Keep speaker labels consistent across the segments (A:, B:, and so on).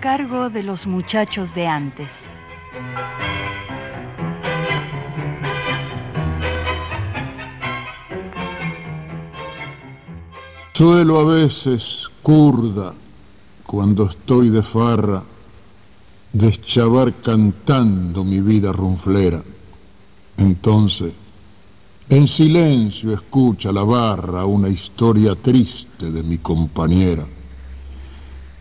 A: Cargo de los muchachos de antes.
B: Suelo a veces, curda, cuando estoy de farra, deschavar cantando mi vida runflera. Entonces, en silencio escucha la barra una historia triste de mi compañera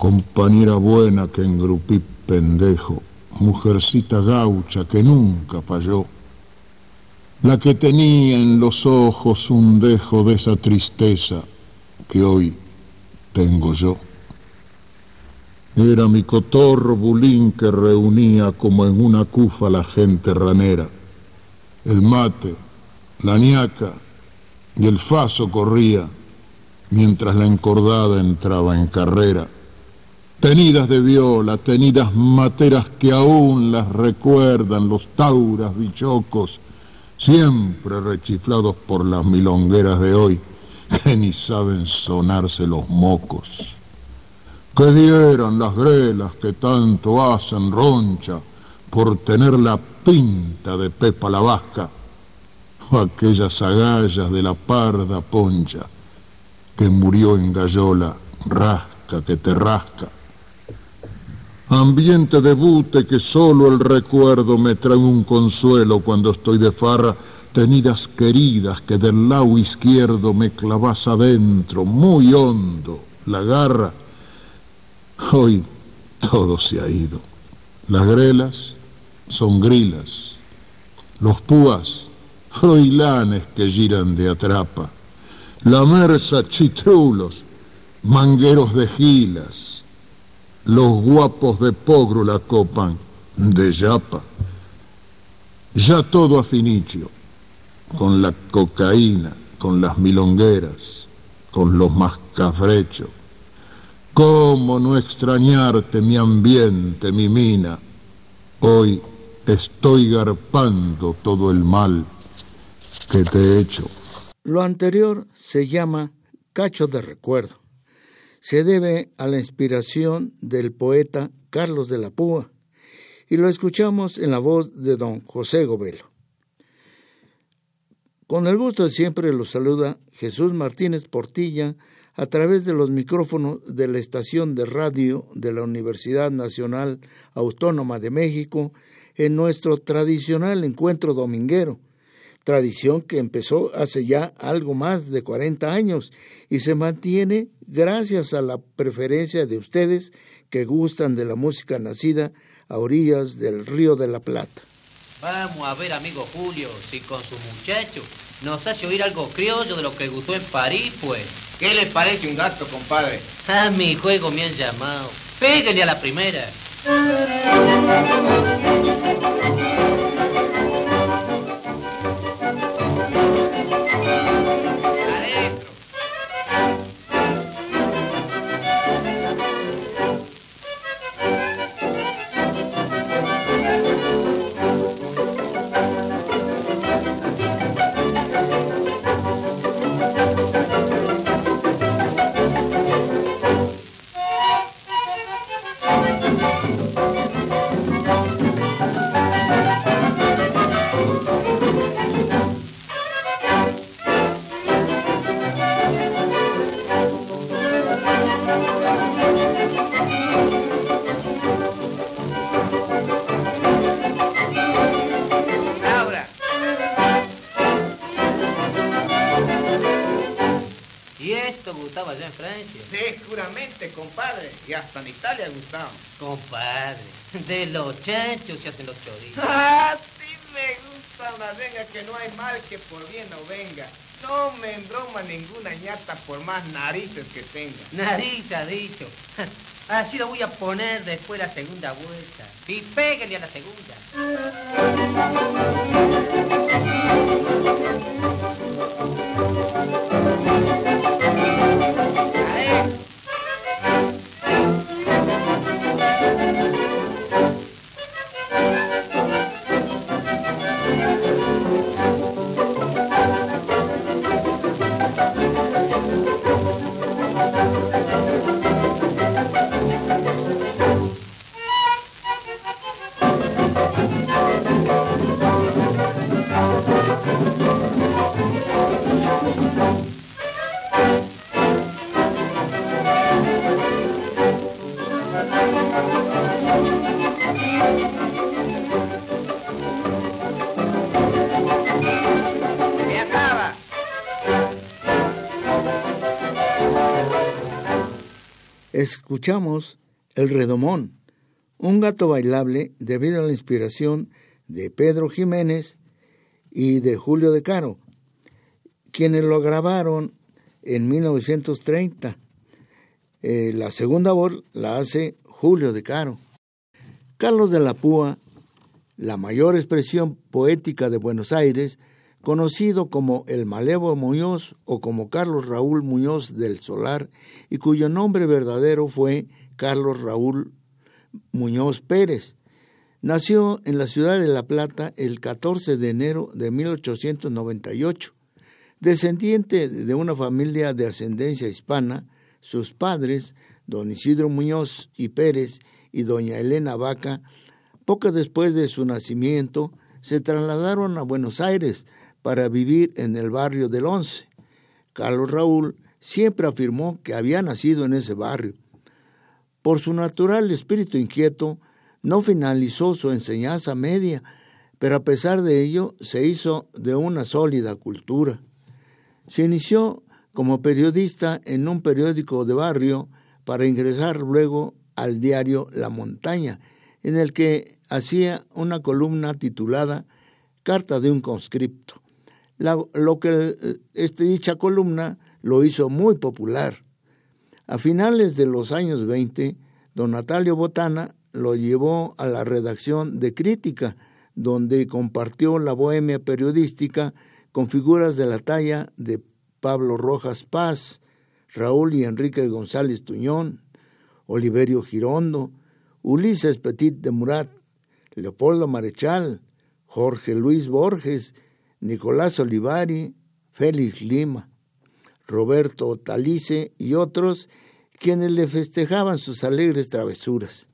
B: compañera buena que engrupí pendejo, mujercita gaucha que nunca falló, la que tenía en los ojos un dejo de esa tristeza que hoy tengo yo. Era mi cotorro bulín que reunía como en una cufa la gente ranera. El mate, la ñaca y el faso corría mientras la encordada entraba en carrera tenidas de viola, tenidas materas que aún las recuerdan los tauras bichocos, siempre rechiflados por las milongueras de hoy, que ni saben sonarse los mocos. Que dieran las grelas que tanto hacen roncha por tener la pinta de Pepa la Vasca, o aquellas agallas de la parda poncha que murió en gallola, rasca que te rasca ambiente de bute que solo el recuerdo me trae un consuelo cuando estoy de farra, tenidas queridas que del lado izquierdo me clavas adentro, muy hondo, la garra. Hoy todo se ha ido. Las grelas son grilas, los púas, froilanes que giran de atrapa, la mersa chitrulos, mangueros de gilas, los guapos de Pogro la copan de Yapa. Ya todo a finicio, con la cocaína, con las milongueras, con los mascafrechos. ¿Cómo no extrañarte mi ambiente, mi mina? Hoy estoy garpando todo el mal que te he hecho.
C: Lo anterior se llama cacho de recuerdo se debe a la inspiración del poeta Carlos de la Púa y lo escuchamos en la voz de don José Govelo. Con el gusto de siempre lo saluda Jesús Martínez Portilla a través de los micrófonos de la estación de radio de la Universidad Nacional Autónoma de México en nuestro tradicional encuentro dominguero tradición que empezó hace ya algo más de 40 años y se mantiene gracias a la preferencia de ustedes que gustan de la música nacida a orillas del Río de la Plata.
D: Vamos a ver, amigo Julio, si con su muchacho nos hace oír algo criollo de lo que gustó en París, pues.
E: ¿Qué les parece un gato, compadre?
D: A mi juego me han llamado. Pégale a la primera.
E: Ninguna ñata por más narices que tenga.
D: Nariz ha dicho. Así lo voy a poner después de la segunda vuelta. Y pégale a la segunda.
C: Escuchamos El Redomón, un gato bailable debido a la inspiración de Pedro Jiménez y de Julio de Caro, quienes lo grabaron en 1930. Eh, la segunda voz la hace Julio de Caro. Carlos de la Púa, la mayor expresión poética de Buenos Aires, conocido como el Malevo Muñoz o como Carlos Raúl Muñoz del Solar, y cuyo nombre verdadero fue Carlos Raúl Muñoz Pérez. Nació en la ciudad de La Plata el 14 de enero de 1898. Descendiente de una familia de ascendencia hispana, sus padres, don Isidro Muñoz y Pérez y doña Elena Vaca, poco después de su nacimiento, se trasladaron a Buenos Aires, para vivir en el barrio del Once. Carlos Raúl siempre afirmó que había nacido en ese barrio. Por su natural espíritu inquieto, no finalizó su enseñanza media, pero a pesar de ello se hizo de una sólida cultura. Se inició como periodista en un periódico de barrio para ingresar luego al diario La Montaña, en el que hacía una columna titulada Carta de un conscripto lo que este, dicha columna lo hizo muy popular. A finales de los años 20, don Natalio Botana lo llevó a la redacción de Crítica, donde compartió la bohemia periodística con figuras de la talla de Pablo Rojas Paz, Raúl y Enrique González Tuñón, Oliverio Girondo, Ulises Petit de Murat, Leopoldo Marechal, Jorge Luis Borges Nicolás Olivari, Félix Lima, Roberto Talice y otros quienes le festejaban sus alegres travesuras.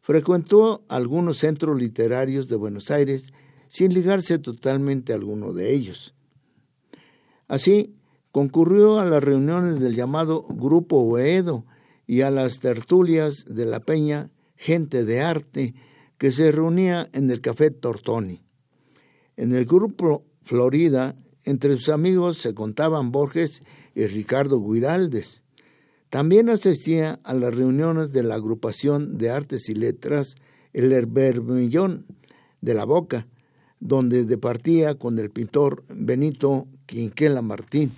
C: Frecuentó algunos centros literarios de Buenos Aires sin ligarse totalmente a alguno de ellos. Así, concurrió a las reuniones del llamado Grupo Oedo y a las tertulias de la Peña Gente de Arte que se reunía en el Café Tortoni. En el grupo Florida, entre sus amigos se contaban Borges y Ricardo Guiraldes. También asistía a las reuniones de la agrupación de artes y letras El Herbermillón de la Boca, donde departía con el pintor Benito Quinquela Martín.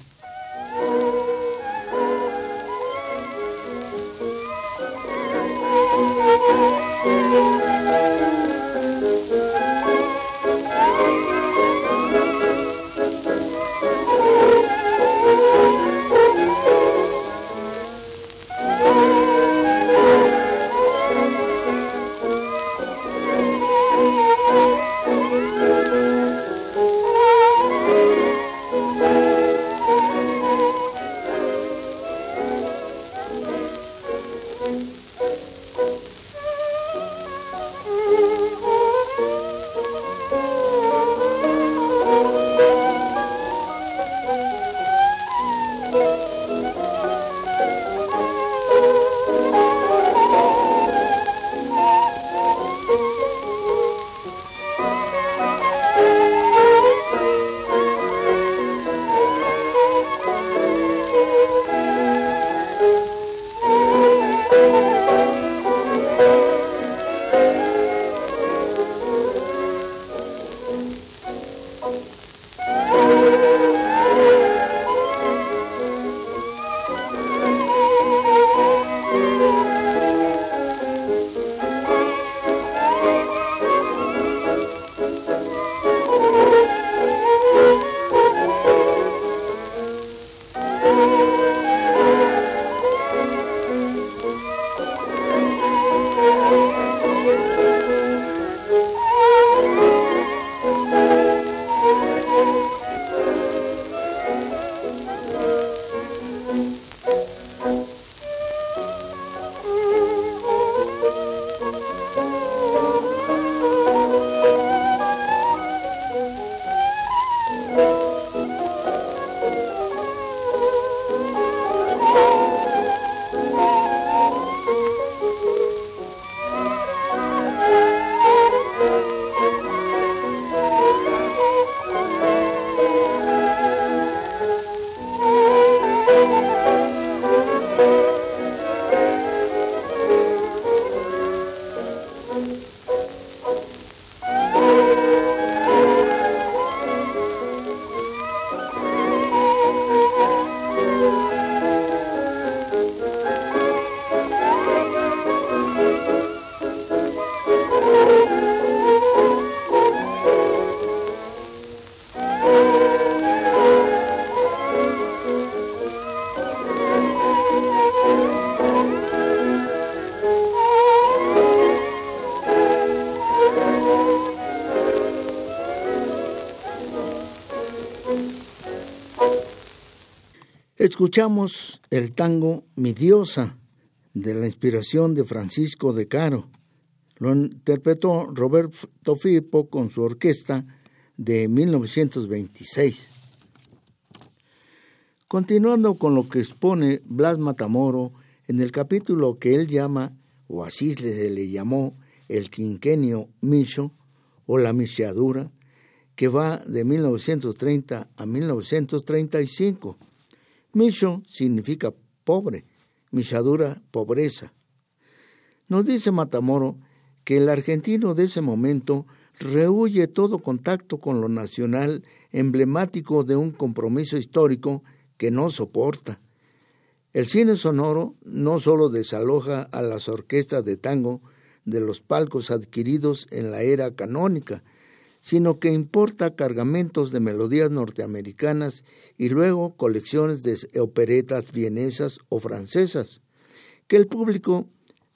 C: Escuchamos el tango Mi Diosa, de la inspiración de Francisco de Caro. Lo interpretó Roberto Firpo con su orquesta de 1926. Continuando con lo que expone Blas Matamoro en el capítulo que él llama, o así se le llamó, el quinquenio Micho o la micheadura, que va de 1930 a 1935. Micho significa pobre, michadura pobreza. Nos dice Matamoro que el argentino de ese momento rehuye todo contacto con lo nacional emblemático de un compromiso histórico que no soporta. El cine sonoro no solo desaloja a las orquestas de tango de los palcos adquiridos en la era canónica, sino que importa cargamentos de melodías norteamericanas y luego colecciones de operetas vienesas o francesas, que el público,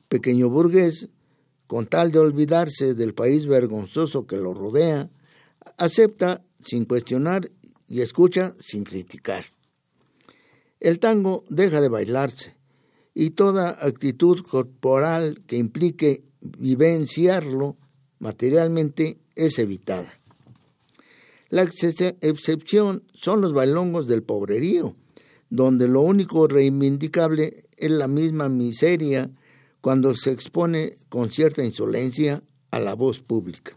C: pequeño burgués, con tal de olvidarse del país vergonzoso que lo rodea, acepta sin cuestionar y escucha sin criticar. El tango deja de bailarse y toda actitud corporal que implique vivenciarlo materialmente es evitada. La excepción son los bailongos del pobrerío, donde lo único reivindicable es la misma miseria cuando se expone con cierta insolencia a la voz pública.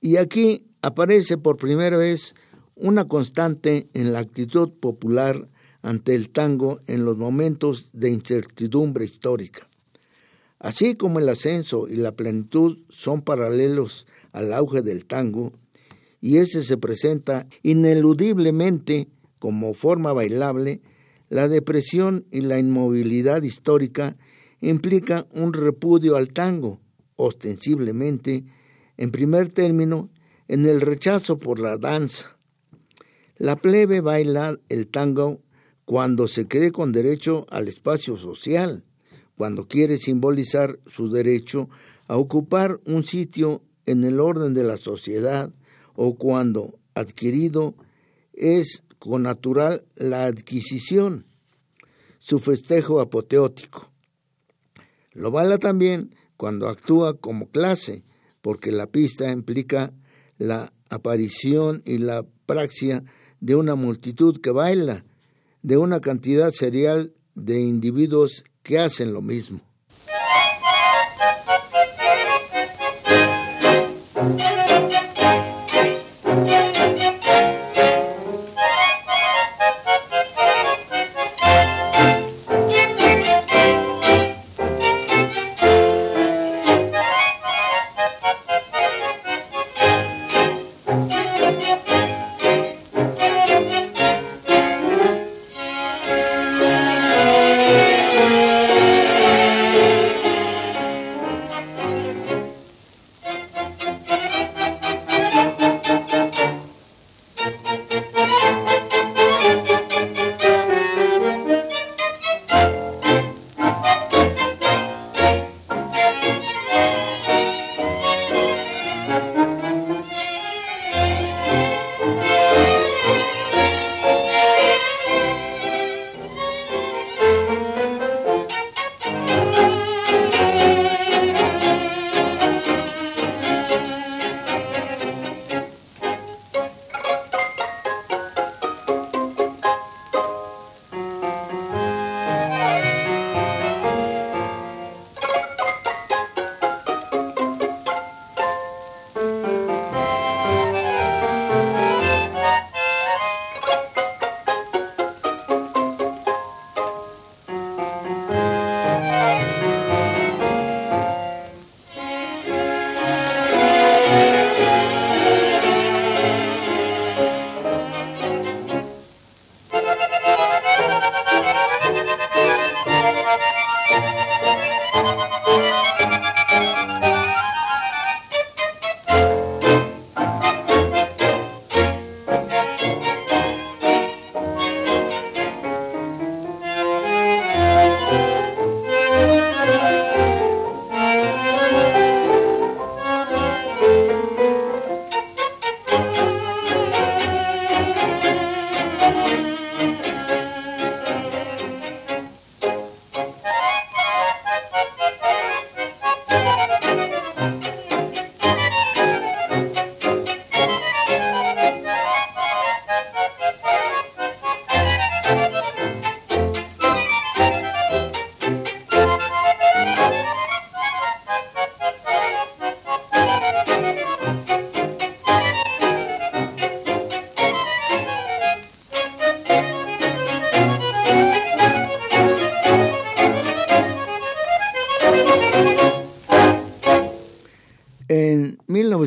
C: Y aquí aparece por primera vez una constante en la actitud popular ante el tango en los momentos de incertidumbre histórica. Así como el ascenso y la plenitud son paralelos al auge del tango, y ese se presenta ineludiblemente como forma bailable, la depresión y la inmovilidad histórica implica un repudio al tango, ostensiblemente, en primer término, en el rechazo por la danza. La plebe baila el tango cuando se cree con derecho al espacio social, cuando quiere simbolizar su derecho a ocupar un sitio en el orden de la sociedad o cuando adquirido es con natural la adquisición, su festejo apoteótico. Lo baila también cuando actúa como clase, porque la pista implica la aparición y la praxia de una multitud que baila, de una cantidad serial de individuos que hacen lo mismo. Thank you.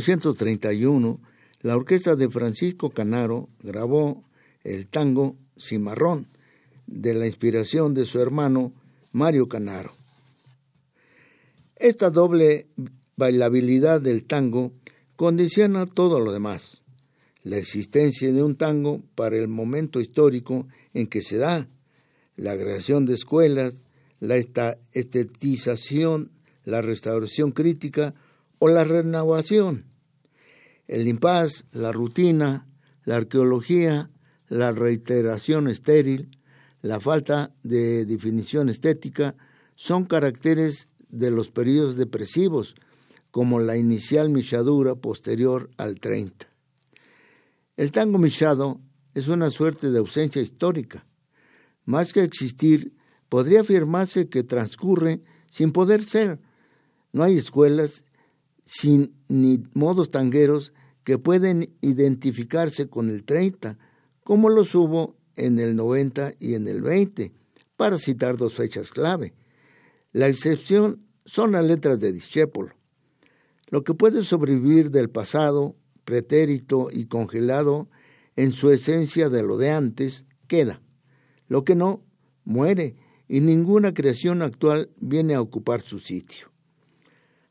C: 1931, la orquesta de Francisco Canaro grabó el tango Cimarrón, de la inspiración de su hermano Mario Canaro. Esta doble bailabilidad del tango condiciona todo lo demás. La existencia de un tango para el momento histórico en que se da, la creación de escuelas, la estetización, la restauración crítica o la renovación. El impas, la rutina, la arqueología, la reiteración estéril, la falta de definición estética son caracteres de los periodos depresivos, como la inicial michadura posterior al 30. El tango michado es una suerte de ausencia histórica. Más que existir, podría afirmarse que transcurre sin poder ser. No hay escuelas sin ni modos tangueros que pueden identificarse con el 30, como los hubo en el 90 y en el 20, para citar dos fechas clave. La excepción son las letras de Discépolo. Lo que puede sobrevivir del pasado, pretérito y congelado en su esencia de lo de antes, queda. Lo que no, muere y ninguna creación actual viene a ocupar su sitio.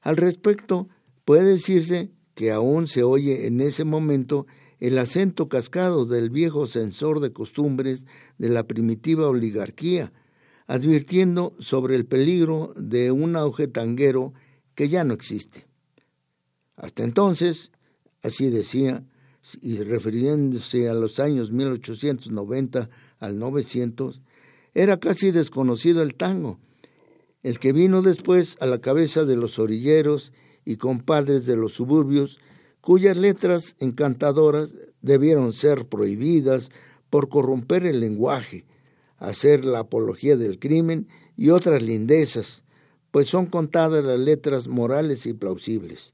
C: Al respecto, puede decirse que aún se oye en ese momento el acento cascado del viejo censor de costumbres de la primitiva oligarquía, advirtiendo sobre el peligro de un auge tanguero que ya no existe. Hasta entonces, así decía, y refiriéndose a los años 1890 al 900, era casi desconocido el tango, el que vino después a la cabeza de los orilleros y compadres de los suburbios, cuyas letras encantadoras debieron ser prohibidas por corromper el lenguaje, hacer la apología del crimen y otras lindezas, pues son contadas las letras morales y plausibles.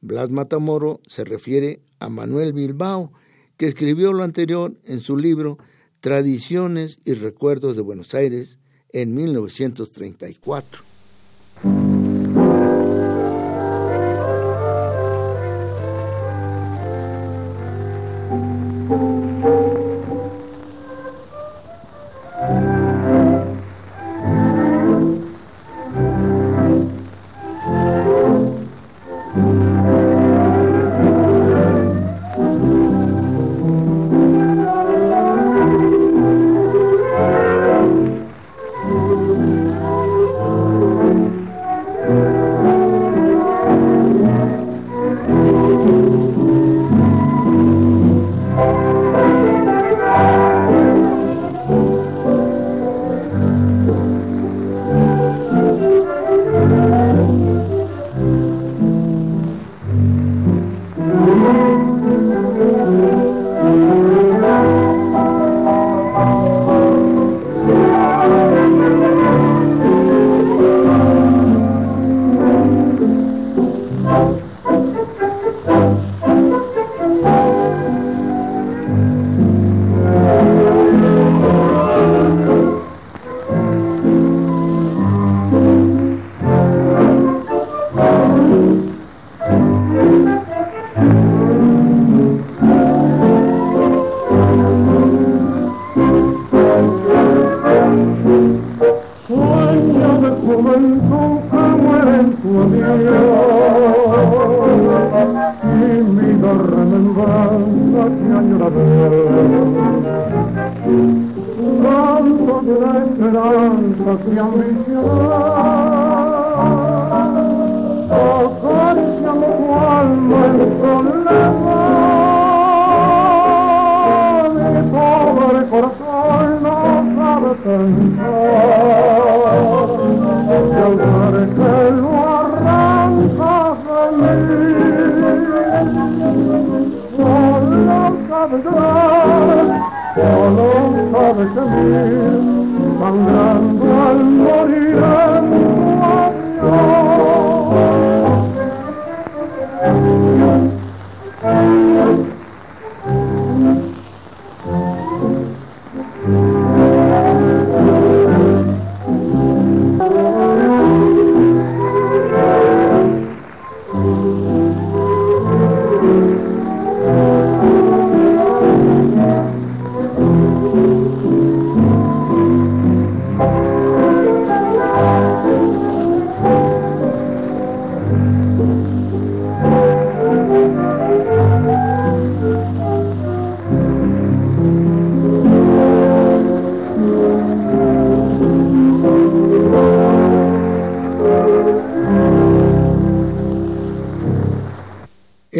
C: Blas Matamoro se refiere a Manuel Bilbao, que escribió lo anterior en su libro Tradiciones y Recuerdos de Buenos Aires en 1934.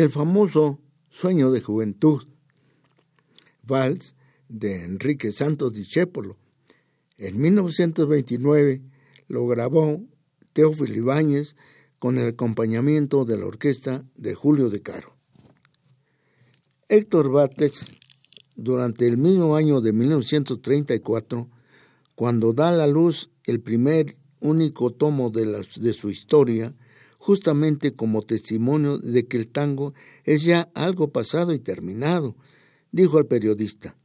C: El famoso Sueño de Juventud, Vals de Enrique Santos Discépolo. En 1929 lo grabó Teófilo Ibáñez con el acompañamiento de la orquesta de Julio de Caro. Héctor Bates, durante el mismo año de 1934, cuando da a la luz el primer único tomo de, de su historia, justamente como testimonio de que el tango es ya algo pasado y terminado, dijo al periodista.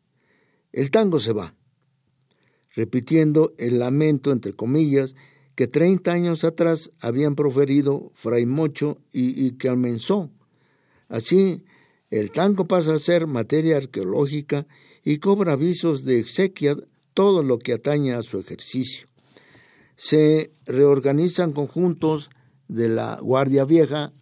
C: El tango se va, repitiendo el lamento, entre comillas, que treinta años atrás habían proferido Fray Mocho y, y que almenzó. Así, el tango pasa a ser materia arqueológica y cobra avisos de exequia todo lo que atañe a su ejercicio. Se reorganizan conjuntos de la Guardia Vieja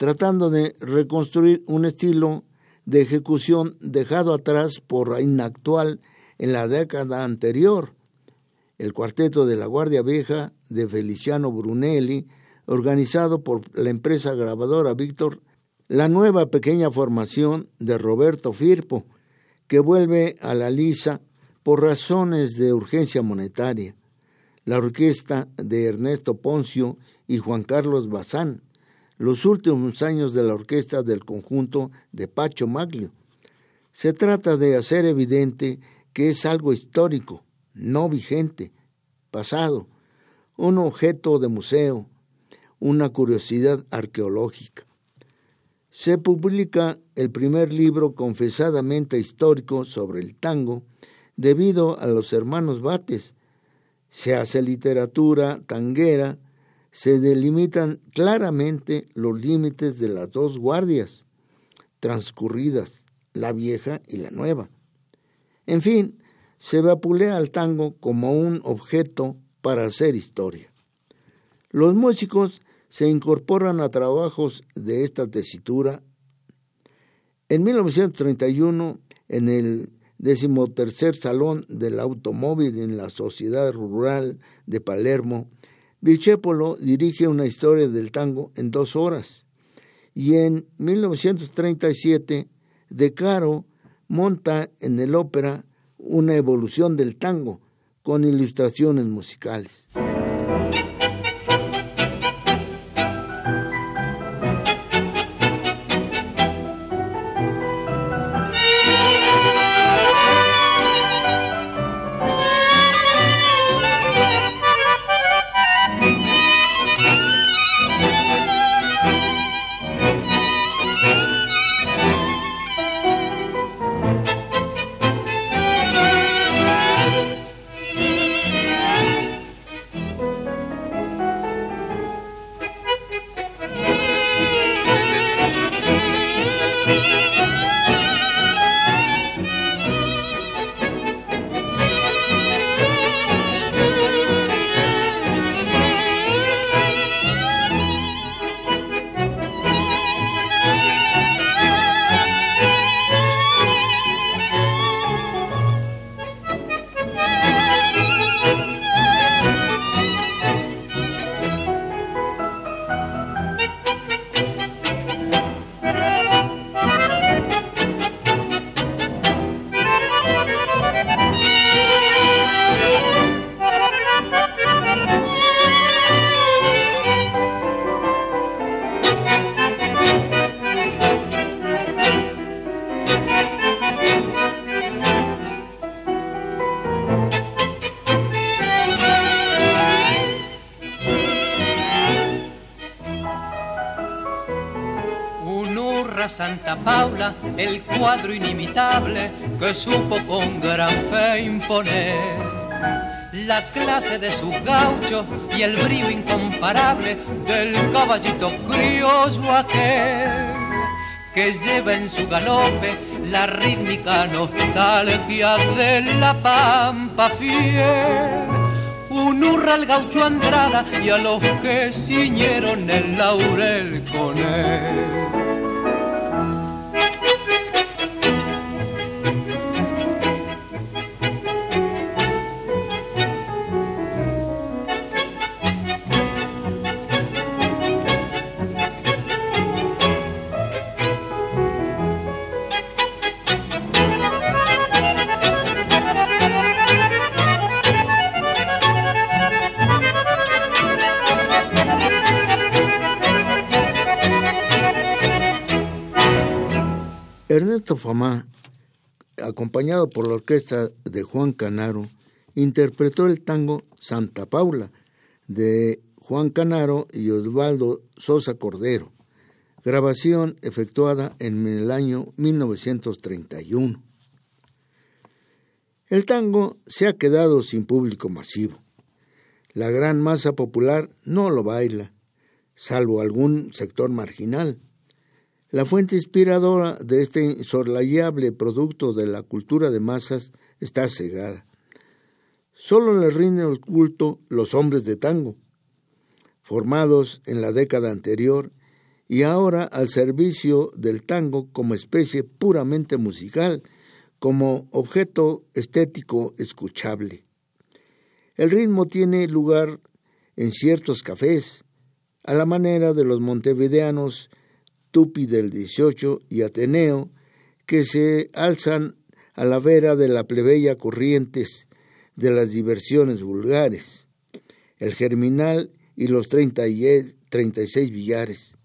C: tratando de reconstruir un estilo de ejecución dejado atrás por inactual en la década anterior. El cuarteto de la Guardia Vieja de Feliciano Brunelli, organizado por la empresa grabadora Víctor, la nueva pequeña formación de Roberto Firpo, que vuelve a la lisa por razones de urgencia monetaria, la orquesta de Ernesto Poncio y Juan Carlos Bazán, los últimos años de la orquesta del conjunto de Pacho Maglio. Se trata de hacer evidente que es algo histórico, no vigente, pasado, un objeto de museo, una curiosidad arqueológica. Se publica el primer libro confesadamente histórico sobre el tango debido a los hermanos Bates. Se hace literatura tanguera se delimitan claramente los límites de las dos guardias transcurridas, la vieja y la nueva. En fin, se vapulea al tango como un objeto para hacer historia. Los músicos se incorporan a trabajos de esta tesitura. En 1931, en el decimotercer Salón del Automóvil en la Sociedad Rural de Palermo, Discépolo dirige una historia del tango en dos horas y en 1937 De Caro monta en el ópera una evolución del tango con ilustraciones musicales.
F: El cuadro inimitable que supo con gran fe imponer la clase de sus gauchos y el brillo incomparable del caballito criollo aquel que lleva en su galope la rítmica nostalgia de la pampa fiel. Un hurra al gaucho Andrada y a los que ciñeron el laurel con él.
C: Ernesto Famá, acompañado por la orquesta de Juan Canaro, interpretó el tango Santa Paula de Juan Canaro y Osvaldo Sosa Cordero, grabación efectuada en el año 1931. El tango se ha quedado sin público masivo. La gran masa popular no lo baila, salvo algún sector marginal. La fuente inspiradora de este insolayable producto de la cultura de masas está cegada. Solo le rinden el culto los hombres de tango, formados en la década anterior y ahora al servicio del tango como especie puramente musical, como objeto estético escuchable. El ritmo tiene lugar en ciertos cafés, a la manera de los montevideanos Tupi del 18 y Ateneo, que se alzan a la vera de la plebeya Corrientes de las diversiones vulgares, el Germinal y los 36 billares.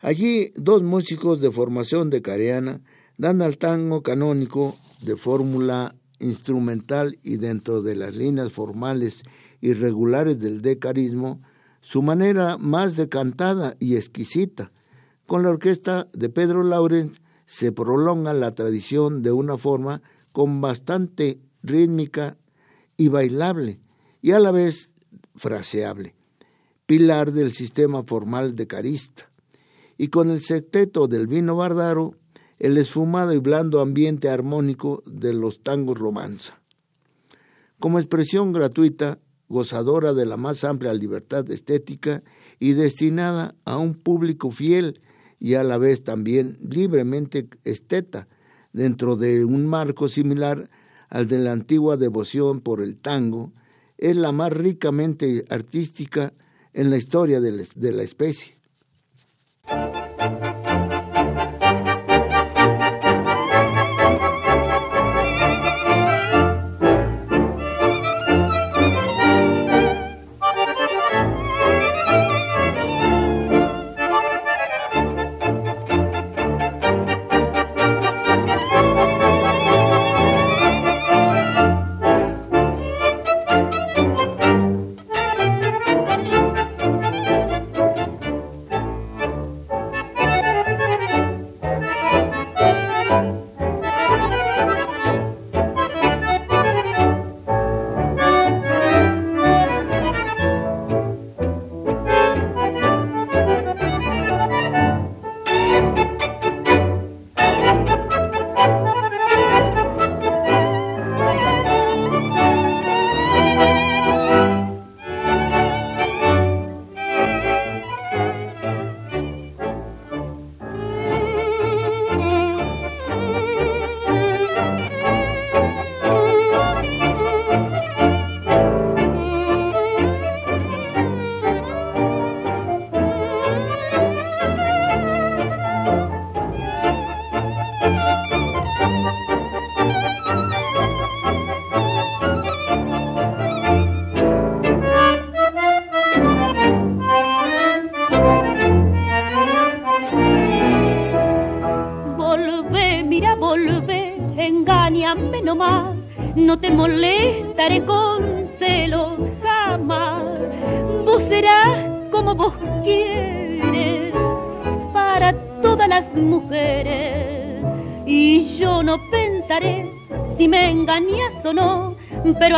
C: Allí dos músicos de formación de careana dan al tango canónico de fórmula instrumental y dentro de las líneas formales y regulares del decarismo su manera más decantada y exquisita. Con la orquesta de Pedro Laurens se prolonga la tradición de una forma con bastante rítmica y bailable, y a la vez fraseable, pilar del sistema formal de carista. Y con el sexteto del vino bardaro, el esfumado y blando ambiente armónico de los tangos romanza. Como expresión gratuita, gozadora de la más amplia libertad estética y destinada a un público fiel y a la vez también libremente esteta, dentro de un marco similar al de la antigua devoción por el tango, es la más ricamente artística en la historia de la, especie.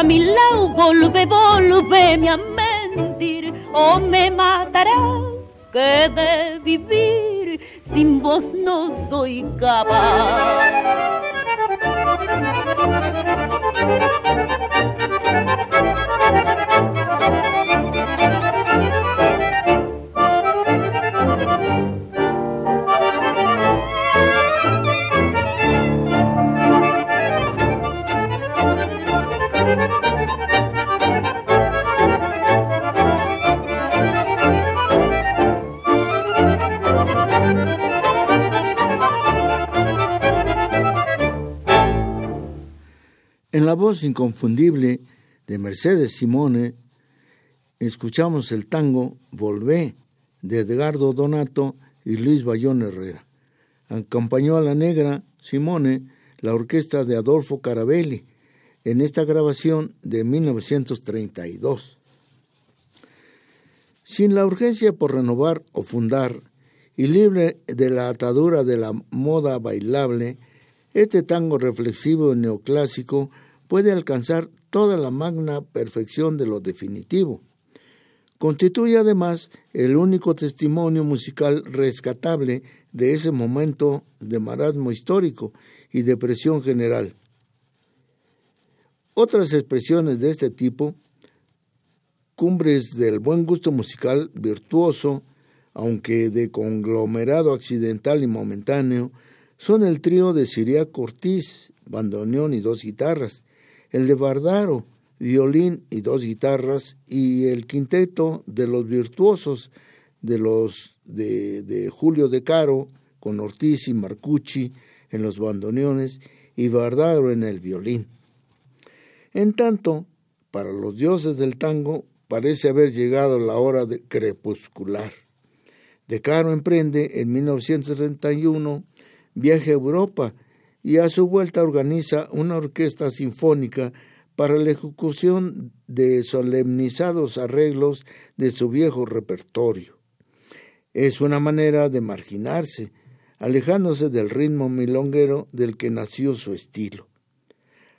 G: Mi lado volve, volve a mentir o me matará que de vivir sin vos no soy capaz.
C: En la voz inconfundible de Mercedes Simone, escuchamos el tango Volvé de Edgardo Donato y Luis Bayón Herrera. Acompañó a la negra Simone, la orquesta de Adolfo Carabelli, en esta grabación de 1932. Sin la urgencia por renovar o fundar, y libre de la atadura de la moda bailable, este tango reflexivo neoclásico puede alcanzar toda la magna perfección de lo definitivo. Constituye además el único testimonio musical rescatable de ese momento de marasmo histórico y depresión general. Otras expresiones de este tipo, cumbres del buen gusto musical virtuoso, aunque de conglomerado accidental y momentáneo, son el trío de Siria Cortiz, bandoneón y dos guitarras, el de Bardaro, violín y dos guitarras, y el quinteto de los virtuosos de los de, Julio de Caro, con Ortiz y Marcucci en los bandoneones y Bardaro en el violín. En tanto, para los dioses del tango parece haber llegado la hora de crepuscular. De Caro emprende en 1931 viaje a Europa y a su vuelta organiza una orquesta sinfónica para la ejecución de solemnizados arreglos de su viejo repertorio. Es una manera de marginarse, alejándose del ritmo milonguero del que nació su estilo.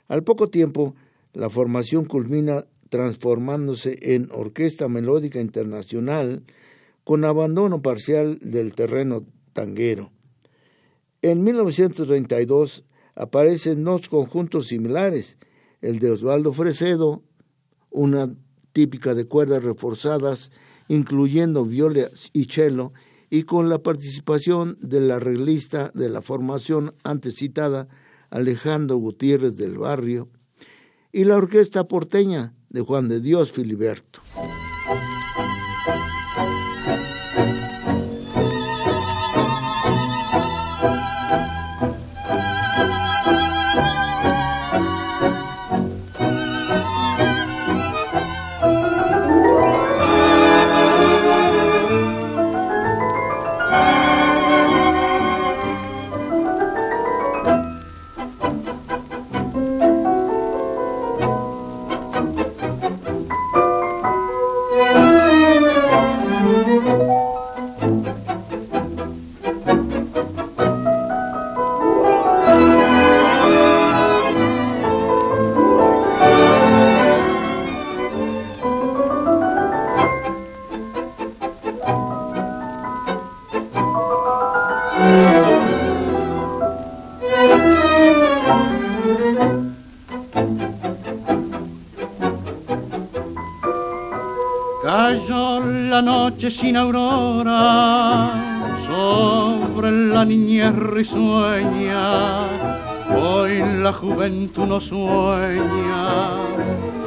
C: Al poco tiempo, la formación culmina transformándose en Orquesta Melódica Internacional con abandono parcial del terreno tanguero. En 1932 aparecen dos conjuntos similares, el de Osvaldo Fresedo, una típica de cuerdas reforzadas, incluyendo viola y cello, y con la participación del arreglista de la formación antes citada, Alejandro Gutiérrez del Barrio, y la orquesta porteña de Juan de Dios Filiberto.
H: Sin aurora sobre la niñez risueña. Hoy la juventud no sueña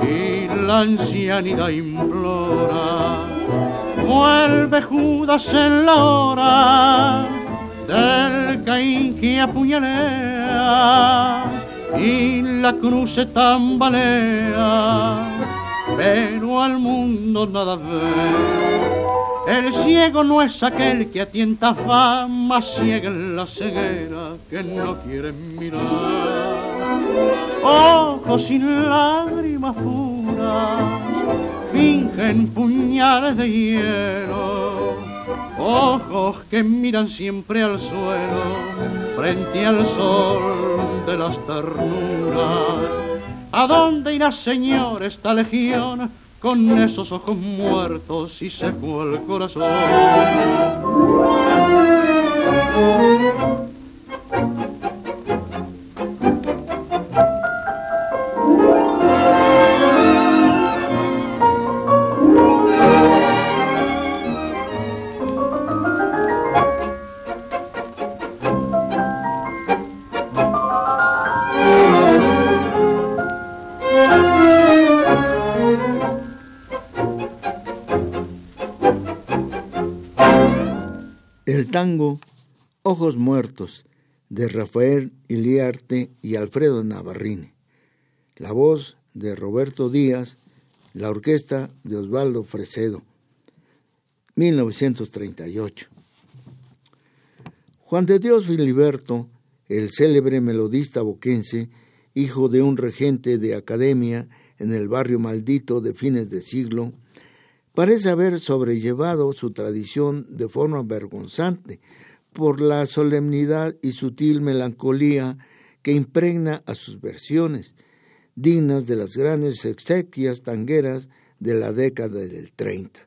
H: y la ancianidad implora. Vuelve Judas en la hora del Caín que apuñalea y la cruz se tambalea, pero al mundo nada ve el ciego no es aquel que a tienta fama ciega en la ceguera que no quiere mirar. Ojos sin lágrimas puras fingen puñales de hielo. Ojos que miran siempre al suelo frente al sol de las ternuras. ¿A dónde irá, Señor, esta legión? Con esos ojos muertos y seco el corazón.
C: Tango Ojos Muertos de Rafael Iliarte y Alfredo Navarrini. La voz de Roberto Díaz, la orquesta de Osvaldo Fresedo. 1938. Juan de Dios Filiberto el célebre melodista boquense, hijo de un regente de academia en el barrio maldito de fines de siglo, parece haber sobrellevado su tradición de forma vergonzante por la solemnidad y sutil melancolía que impregna a sus versiones, dignas de las grandes exequias tangueras de la década del 30.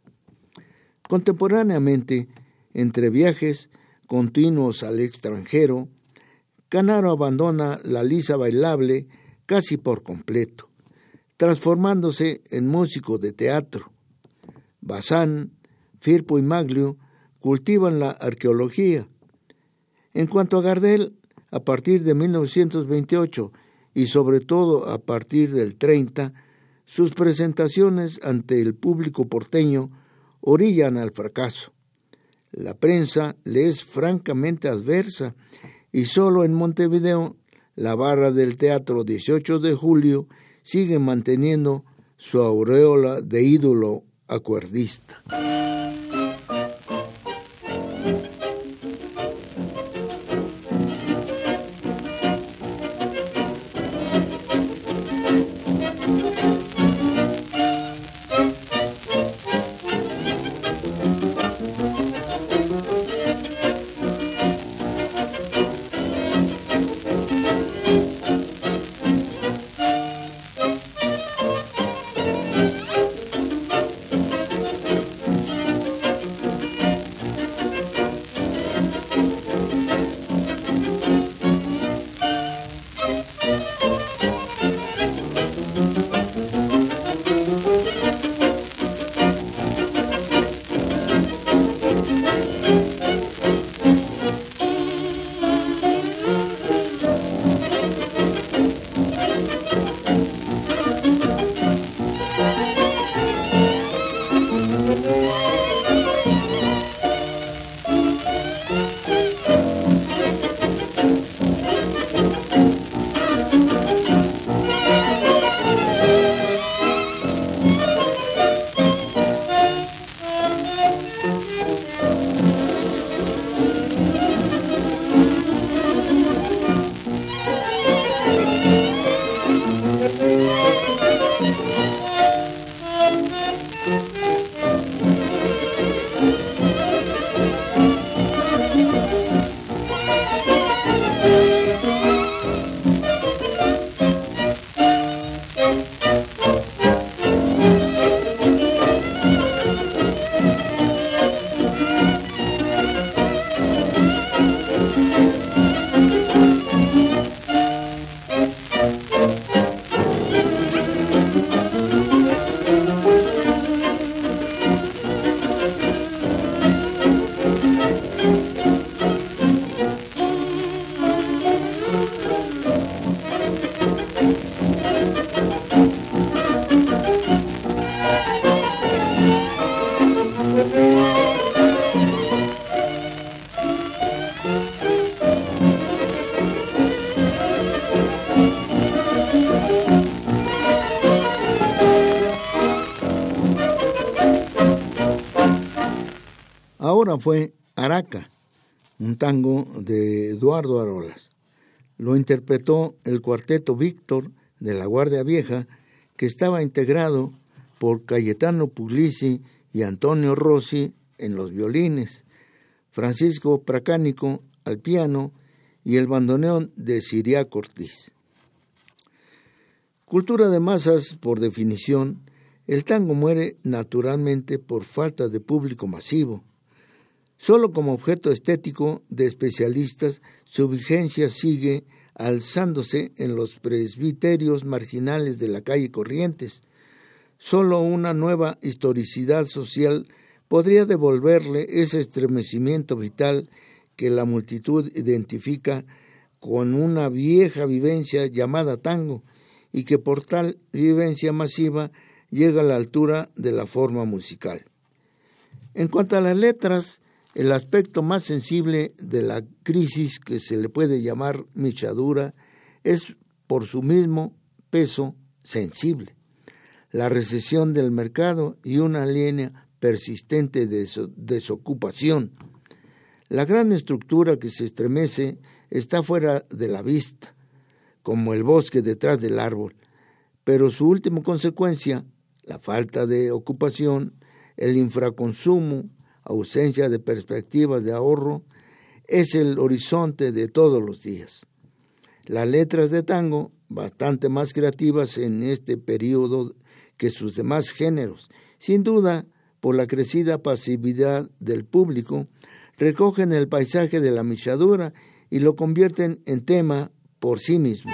C: Contemporáneamente, entre viajes continuos al extranjero, Canaro abandona la lisa bailable casi por completo, transformándose en músico de teatro. Bazán, Firpo y Maglio cultivan la arqueología. En cuanto a Gardel, a partir de 1928 y sobre todo a partir del 30, sus presentaciones ante el público porteño orillan al fracaso. La prensa le es francamente adversa y solo en Montevideo la barra del Teatro 18 de Julio sigue manteniendo su aureola de ídolo acuerdista. Fue Araca, un tango de Eduardo Arolas. Lo interpretó el cuarteto Víctor de la Guardia Vieja, que estaba integrado por Cayetano Puglisi y Antonio Rossi en los violines, Francisco Pracánico al piano y el bandoneón de Siria Cortiz. Cultura de masas, por definición, el tango muere naturalmente por falta de público masivo, Solo como objeto estético de especialistas, su vigencia sigue alzándose en los presbiterios marginales de la calle Corrientes. Solo una nueva historicidad social podría devolverle ese estremecimiento vital que la multitud identifica con una vieja vivencia llamada tango y que por tal vivencia masiva llega a la altura de la forma musical. En cuanto a las letras, el aspecto más sensible de la crisis que se le puede llamar michadura es por su mismo peso sensible. La recesión del mercado y una línea persistente de desocupación. La gran estructura que se estremece está fuera de la vista, como el bosque detrás del árbol, pero su última consecuencia, la falta de ocupación, el infraconsumo, ausencia de perspectivas de ahorro, es el horizonte de todos los días. Las letras de tango, bastante más creativas en este periodo que sus demás géneros, sin duda por la crecida pasividad del público, recogen el paisaje de la michadura y lo convierten en tema por sí mismo.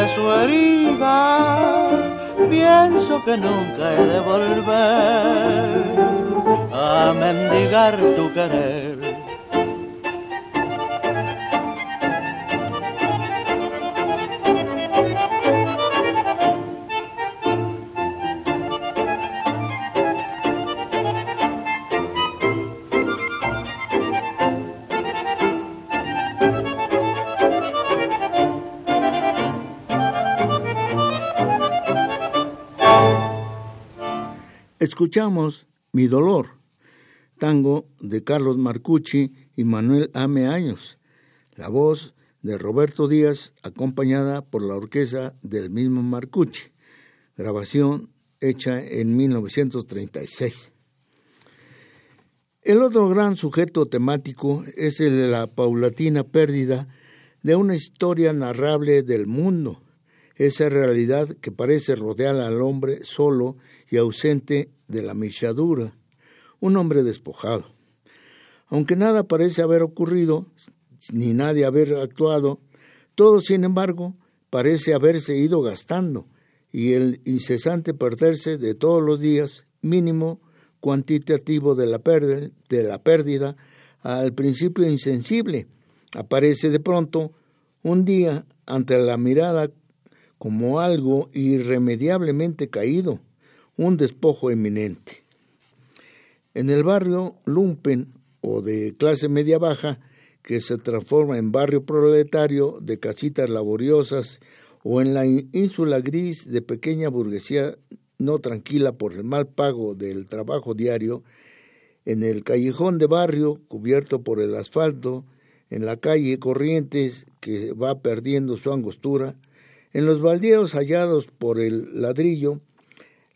H: De su herida, pienso que nunca he de volver a mendigar tu querer
C: Escuchamos Mi Dolor, tango de Carlos Marcucci y Manuel Ame Años, la voz de Roberto Díaz acompañada por la orquesta del mismo Marcucci, grabación hecha en 1936. El otro gran sujeto temático es el de la paulatina pérdida de una historia narrable del mundo, esa realidad que parece rodear al hombre solo y ausente de la michadura, un hombre despojado. Aunque nada parece haber ocurrido, ni nadie haber actuado, todo, sin embargo, parece haberse ido gastando, y el incesante perderse de todos los días, mínimo cuantitativo de la, de la pérdida, al principio insensible, aparece de pronto un día ante la mirada como algo irremediablemente caído, un despojo eminente. En el barrio lumpen o de clase media baja, que se transforma en barrio proletario de casitas laboriosas, o en la ínsula gris de pequeña burguesía no tranquila por el mal pago del trabajo diario, en el callejón de barrio cubierto por el asfalto, en la calle Corrientes, que va perdiendo su angostura, en los baldíos hallados por el ladrillo,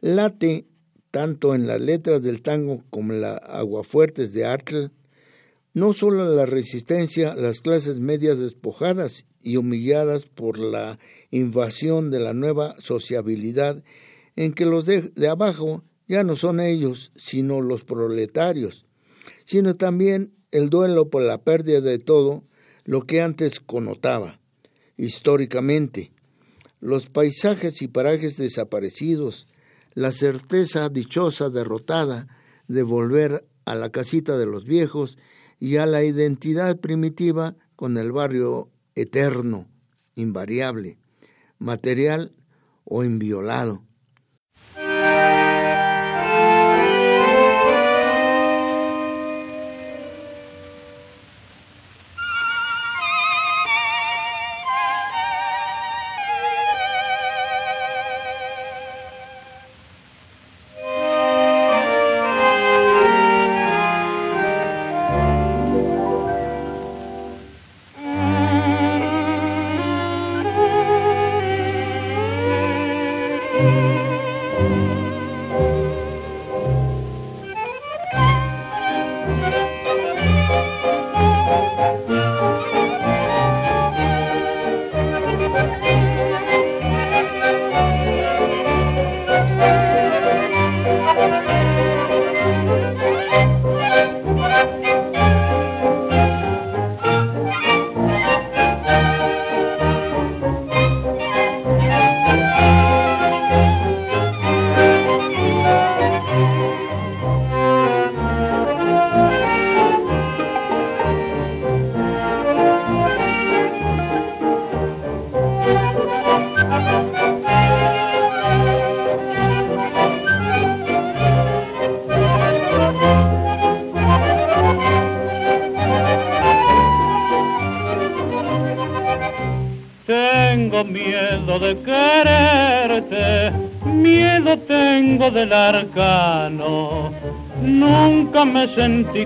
C: late tanto en las letras del tango como en las aguafuertes de Artl, no solo la resistencia a las clases medias despojadas y humilladas por la invasión de la nueva sociabilidad en que los de, de, abajo ya no son ellos, sino los proletarios, sino también el duelo por la pérdida de todo lo que antes connotaba, históricamente, los paisajes y parajes desaparecidos, la certeza dichosa derrotada de volver a la casita de los viejos y a la identidad primitiva con el barrio eterno, invariable, material o inviolado.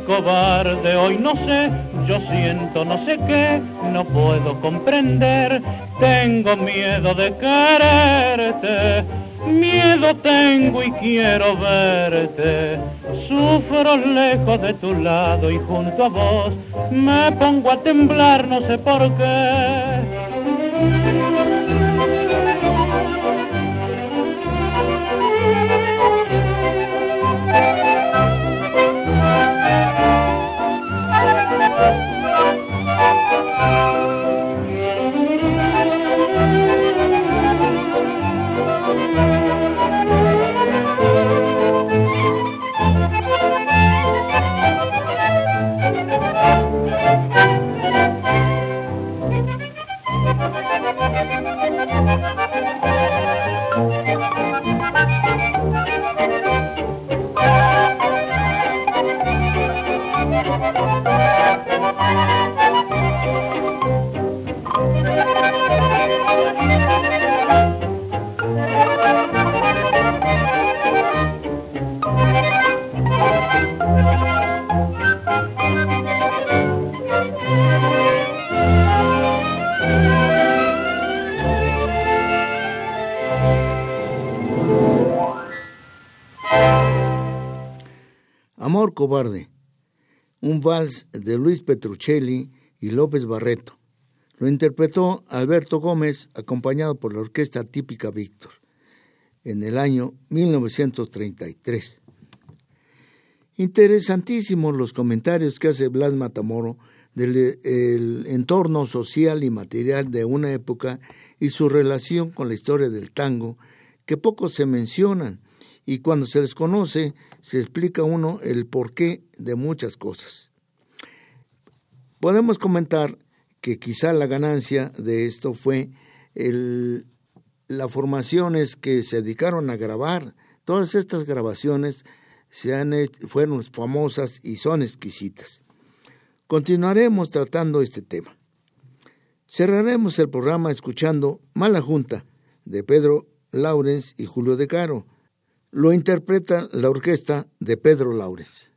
F: Cobarde, hoy no sé, yo siento no sé qué, no puedo comprender, tengo miedo de quererte, miedo tengo y quiero verte, sufro lejos de tu lado y junto a vos me pongo a temblar, no sé por qué. Cobarde, un vals de Luis Petruccelli y López Barreto. Lo interpretó Alberto Gómez, acompañado por la orquesta típica Víctor, en el año 1933. Interesantísimos los comentarios que hace Blas Matamoro del entorno social y material de una época y su relación con la historia del tango, que pocos se mencionan, y cuando se les conoce se explica uno el porqué de muchas cosas. Podemos comentar que quizá la ganancia de esto fue las formaciones que se dedicaron a grabar. Todas estas grabaciones se han fueron famosas y son exquisitas. Continuaremos tratando este tema. Cerraremos el programa escuchando Mala Junta de Pedro Laurens y Julio De Caro lo interpreta la orquesta de Pedro Laures.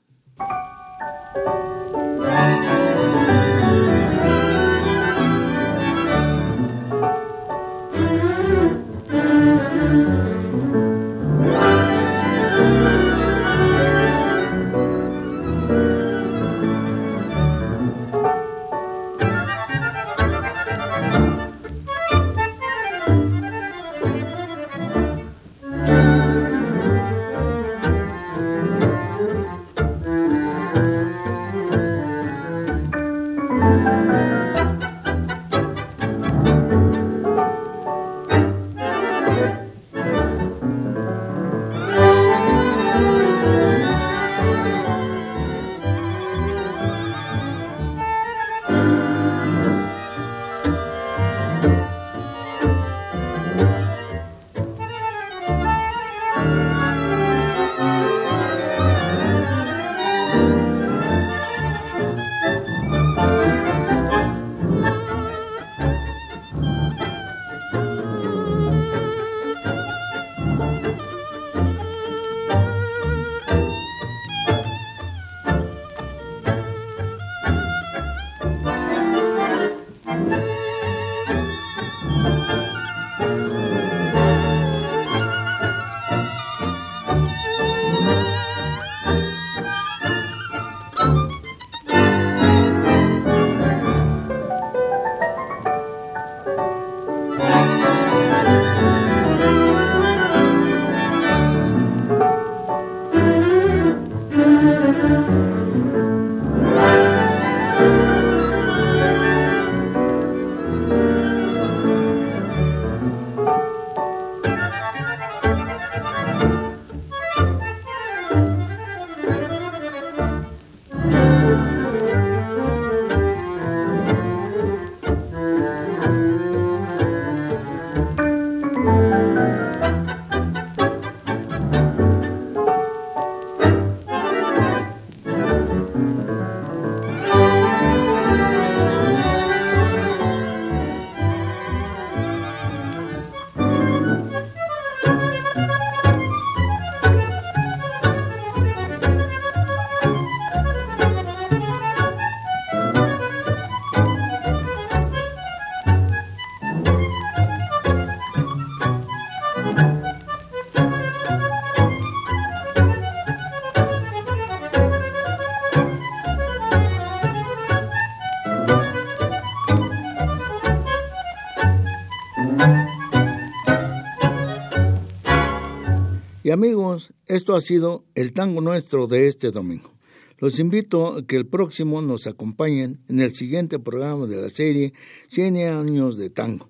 C: Amigos, esto ha sido el tango nuestro de este domingo. Los invito a que el próximo nos acompañen en el siguiente programa de la serie 100 años de tango.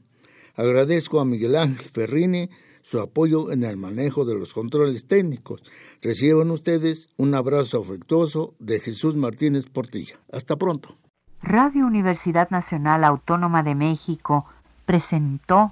C: Agradezco a Miguel Ángel Ferrini su apoyo en el manejo de los controles técnicos. Reciban ustedes un abrazo afectuoso de Jesús Martínez Portilla. Hasta pronto.
A: Radio Universidad Nacional Autónoma de México presentó